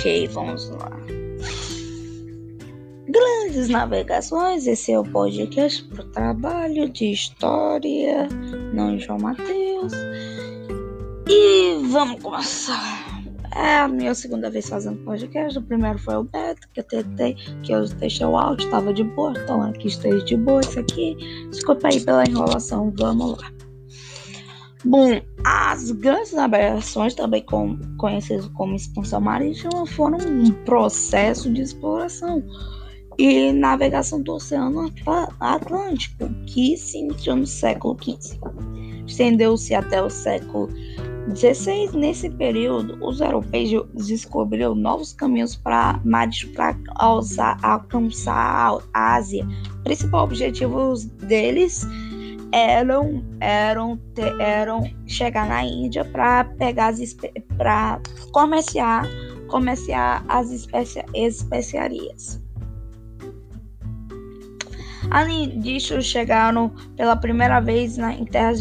Ok, vamos lá. Grandes navegações, esse é o podcast para o trabalho de história, não João Mateus. E vamos começar. É a minha segunda vez fazendo podcast. O primeiro foi o Beto, que eu tentei, que eu deixei o áudio, estava de boa, então aqui esteja de boa isso aqui. Desculpa aí pela enrolação, vamos lá. Bom, as grandes navegações, também com, conhecidas como expansão marítima, foram um processo de exploração e navegação do Oceano Atlântico, que se iniciou no século XV. Estendeu-se até o século XVI. Nesse período, os europeus descobriram novos caminhos para alcançar a Ásia. O principal objetivo deles eram eram eram chegar na Índia para pegar as para comerciar comerciar as especia, especiarias. Além disso, chegaram pela primeira vez na, em, terras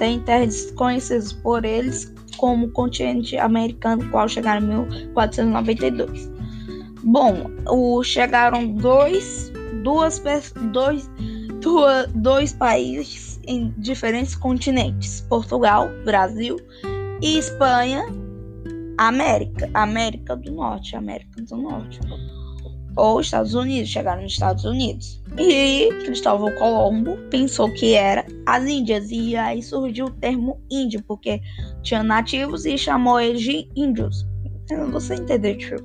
em terras desconhecidas por eles, como continente americano, qual chegaram em 1492. Bom, o, chegaram dois, duas, dois, duas, dois países em diferentes continentes: Portugal, Brasil e Espanha, América, América do Norte, América do Norte ou Estados Unidos, chegaram nos Estados Unidos. E Cristóvão Colombo pensou que era as Índias, e aí surgiu o termo índio, porque tinha nativos e chamou eles de índios. Você entendeu, tio?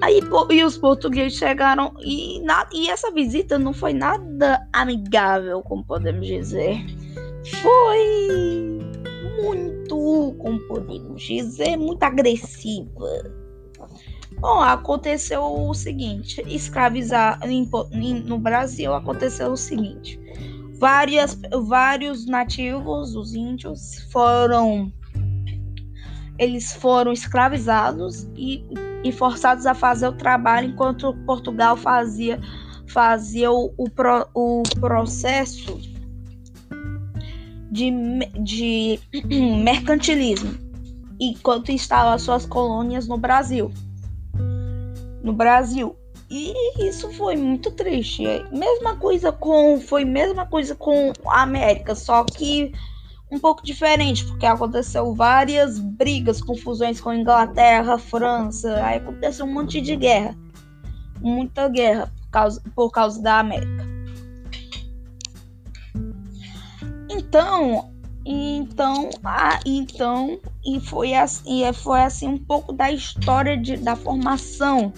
Aí e os portugueses chegaram e, na, e essa visita não foi nada amigável, como podemos dizer. Foi muito, como podemos dizer, muito agressiva. Bom, aconteceu o seguinte: escravizar no Brasil aconteceu o seguinte. Várias, vários nativos, os índios, foram eles foram escravizados e, e forçados a fazer o trabalho enquanto Portugal fazia fazia o, o, pro, o processo de, de mercantilismo enquanto instalava suas colônias no Brasil no Brasil. E isso foi muito triste. Mesma coisa com foi mesma coisa com a América, só que um pouco diferente, porque aconteceu várias brigas, confusões com Inglaterra, França, aí aconteceu um monte de guerra. Muita guerra por causa, por causa da América. Então, então, ah, então, e foi assim, foi assim um pouco da história de, da formação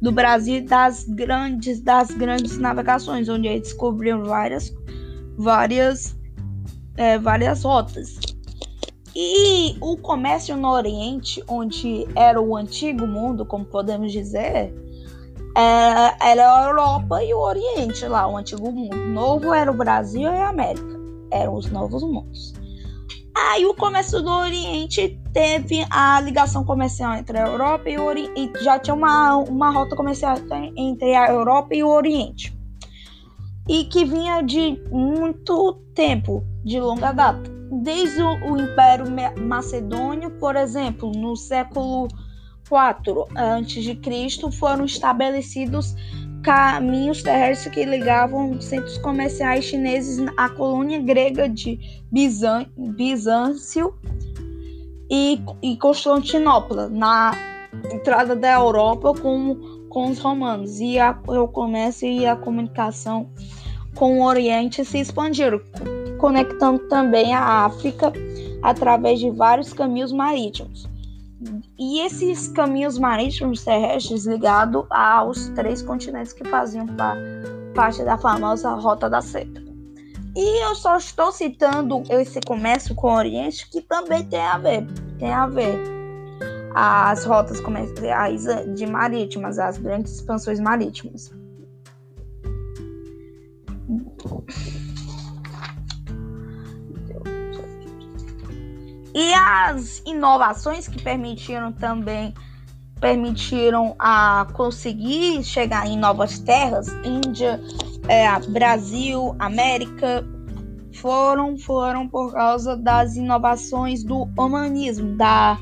do Brasil das grandes das grandes navegações, onde eles descobriram várias várias é, várias rotas. E o comércio no Oriente, onde era o antigo mundo, como podemos dizer, era, é, era a Europa e o Oriente lá, o antigo mundo. Novo era o Brasil e a América. Eram os novos mundos. Aí o comércio do Oriente teve a ligação comercial entre a Europa e o Oriente. Já tinha uma, uma rota comercial entre a Europa e o Oriente. E que vinha de muito tempo, de longa data. Desde o, Império Macedônio, por exemplo, no século IV a.C., foram estabelecidos caminhos terrestres que ligavam centros comerciais chineses à colônia grega de Bizâncio e, e Constantinopla, na entrada da Europa com, com os romanos. E a, o comércio e a comunicação com o Oriente se expandiram, conectando também a África através de vários caminhos marítimos. E esses caminhos marítimos terrestres ligados aos três continentes que faziam parte da famosa Rota da Seda. E eu só estou citando esse comércio com o Oriente que também tem a ver, tem a ver as rotas comerciais de marítimas, as grandes expansões marítimas. E as inovações que permitiram também permitiram a conseguir chegar em novas terras, Índia, é, Brasil, América, foram foram por causa das inovações do humanismo, da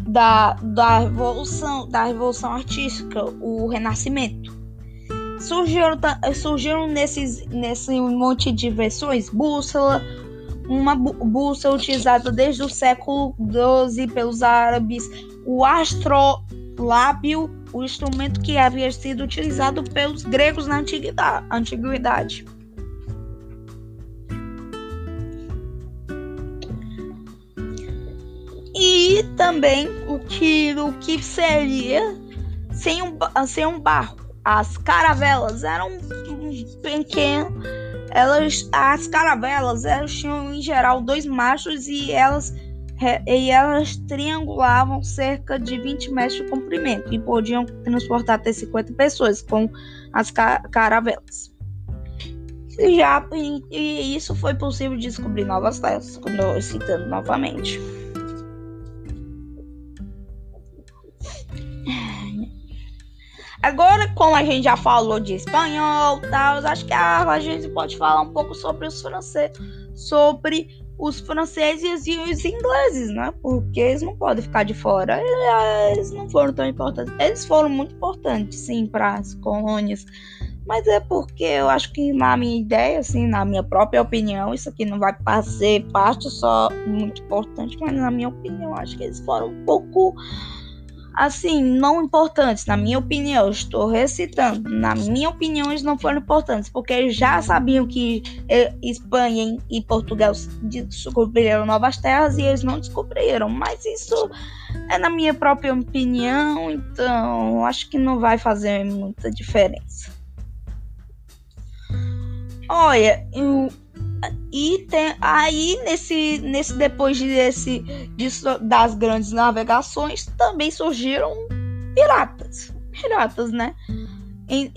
da, da revolução da revolução artística, o Renascimento. Surgiram, surgiram nesses, nesse monte de versões bússola, uma bússola utilizada desde o século XII pelos árabes, o astrolábio, o instrumento que havia sido utilizado pelos gregos na antiguidade. E também o que, o que seria sem um, sem um barco. As caravelas eram pequenas. Elas, as caravelas elas tinham em geral dois machos e elas, e elas triangulavam cerca de 20 metros de comprimento e podiam transportar até 50 pessoas com as caravelas. Já, e, e isso foi possível descobrir novas terras, citando novamente. Agora, como a gente já falou de espanhol, tal, acho que a, gente pode falar um pouco sobre os franceses, sobre os franceses e os ingleses, né? Porque eles não podem ficar de fora. Eles não foram tão importantes. Eles foram muito importantes, sim, para as colônias. Mas é porque eu acho que na minha ideia, assim, na minha própria opinião, isso aqui não vai ser parte só muito importante, mas na minha opinião, acho que eles foram um pouco assim, não importantes, na minha opinião, estou recitando, na minha opinião, eles não foram importantes, porque já sabiam que eh, Espanha e Portugal descobriram novas terras e eles não descobriram, mas isso é na minha própria opinião, então acho que não vai fazer muita diferença. Olha, eu e tem, aí, nesse, nesse depois desse, disso, das grandes navegações, também surgiram piratas. Piratas, né? Em,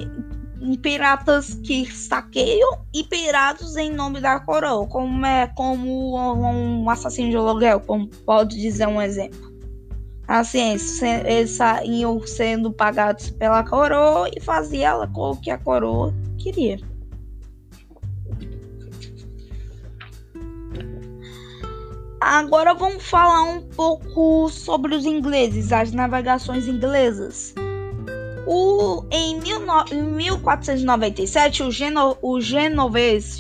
em piratas que saqueiam e piratas em nome da coroa, como é como um assassino de aluguel, como pode dizer um exemplo. Assim, eles iam sendo pagados pela coroa e fazia ela com o que a coroa queria. Agora vamos falar um pouco sobre os ingleses, as navegações inglesas. O, em, mil no, em 1497, o, geno, o genovês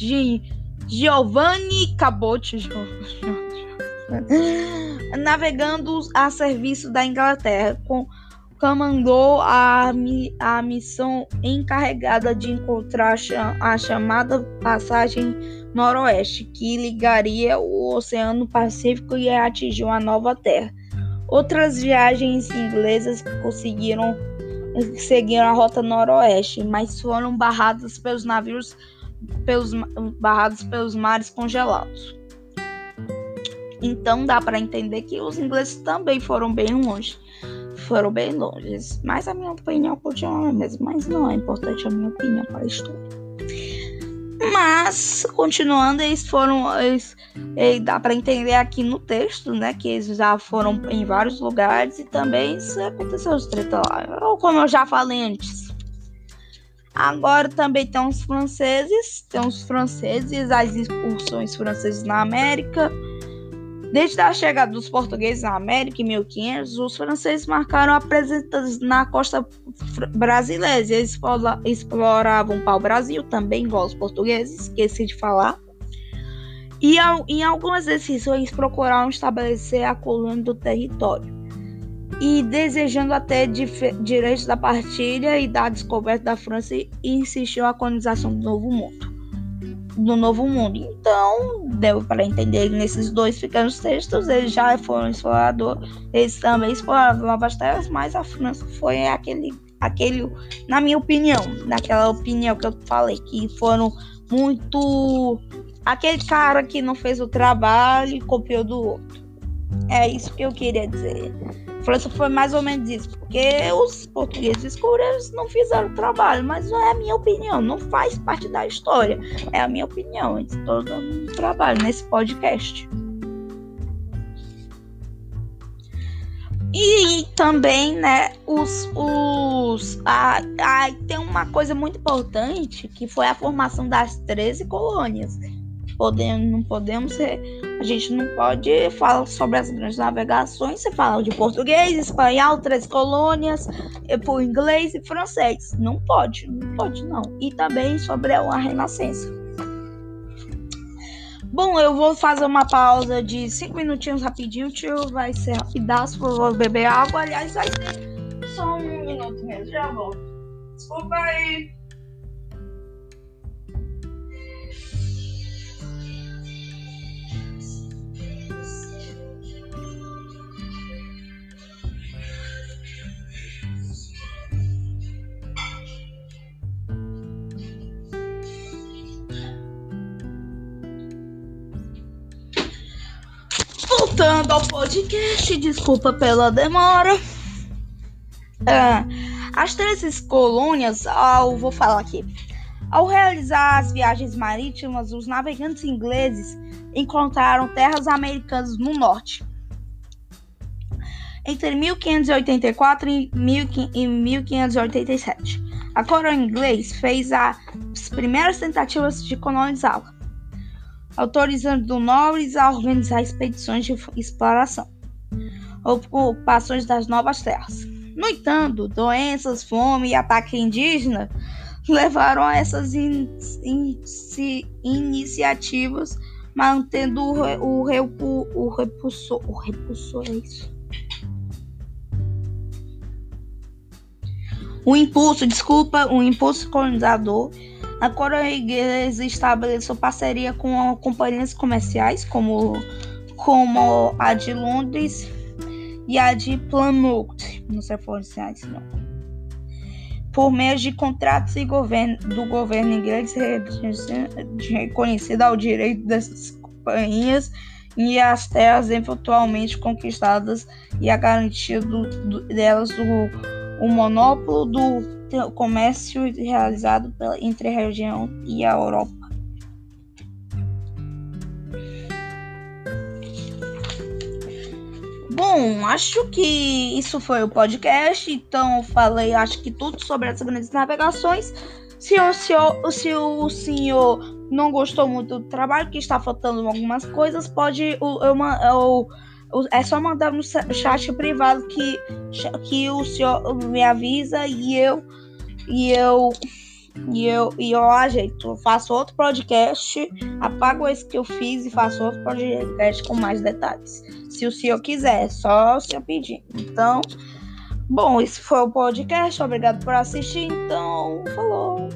Giovanni Cabot, navegando a serviço da Inglaterra, com, comandou a, a missão encarregada de encontrar a chamada passagem noroeste, que ligaria o Oceano Pacífico e atingiu a Nova Terra. Outras viagens inglesas conseguiram seguir a rota noroeste, mas foram barradas pelos navios pelos, barrados pelos mares congelados. Então dá para entender que os ingleses também foram bem longe. Foram bem longe. Mas a minha opinião continua mesmo. Mas não é importante a minha opinião para a história. Mas, continuando, eles foram. Eles, eles dá para entender aqui no texto, né? Que eles já foram em vários lugares e também isso aconteceu os treta lá. Ou como eu já falei antes. Agora também tem os franceses, tem os franceses, as excursões francesas na América Desde a chegada dos portugueses na América em 1500, os franceses marcaram a presença na costa brasileira. Eles exploravam o pau-brasil, também igual os portugueses, esqueci de falar. E em algumas decisões procuraram estabelecer a colônia do território. E desejando até direitos da partilha e da descoberta da França, insistiu a colonização do Novo Mundo do Novo Mundo. Então, deu para entender nesses dois pequenos textos, eles já foram exploradores, eles também exploraram novas terras, mas a França foi aquele, aquele, na minha opinião, naquela opinião que eu falei, que foram muito. aquele cara que não fez o trabalho e copiou do outro. É isso que eu queria dizer. França foi mais ou menos isso, porque os portugueses escuros não fizeram o trabalho, mas não é a minha opinião, não faz parte da história, é a minha opinião. Estou dando um trabalho nesse podcast. E também, né, os. os a, a, tem uma coisa muito importante que foi a formação das 13 colônias. Podemos, não podemos ser, a gente não pode falar sobre as grandes navegações, você fala de português, espanhol, três colônias, por inglês e francês. Não pode, não pode não. E também sobre a renascença. Bom, eu vou fazer uma pausa de 5 minutinhos rapidinho, tio. Vai ser rapidaço, vou beber água. Aliás, vai ser só um minuto mesmo. Já volto. Desculpa aí. Voltando ao podcast, desculpa pela demora. É, as três colônias, ao, vou falar aqui. Ao realizar as viagens marítimas, os navegantes ingleses encontraram terras americanas no norte. Entre 1584 e 1587, a coroa inglesa fez as primeiras tentativas de colonizá-la autorizando nobres a organizar expedições de exploração, ocupações das novas terras. No entanto, doenças, fome e ataque indígena levaram a essas in in iniciativas, mantendo o, o, repu o repulsor. O repulsor é isso. O impulso, desculpa, o impulso colonizador a coroa inglesa estabeleceu parceria com companhias comerciais como, como a de Londres e a de Plymouth, não sei pronunciar não. Por meio de contratos e governo, do governo inglês reconhecido ao direito dessas companhias e as terras eventualmente conquistadas e a garantia do, do, delas o, o monopólio do o comércio realizado pela, entre a região e a Europa. Bom, acho que isso foi o podcast. Então, falei, acho que tudo sobre as grandes navegações. Se o senhor, se o senhor não gostou muito do trabalho, que está faltando algumas coisas, pode eu, eu, eu, é só mandar no chat privado que, que o senhor me avisa e eu e eu e eu e eu ajeito, faço outro podcast, apago esse que eu fiz e faço outro podcast com mais detalhes. Se o senhor quiser, só o senhor pedir. Então, bom, esse foi o podcast. Obrigado por assistir. Então, falou.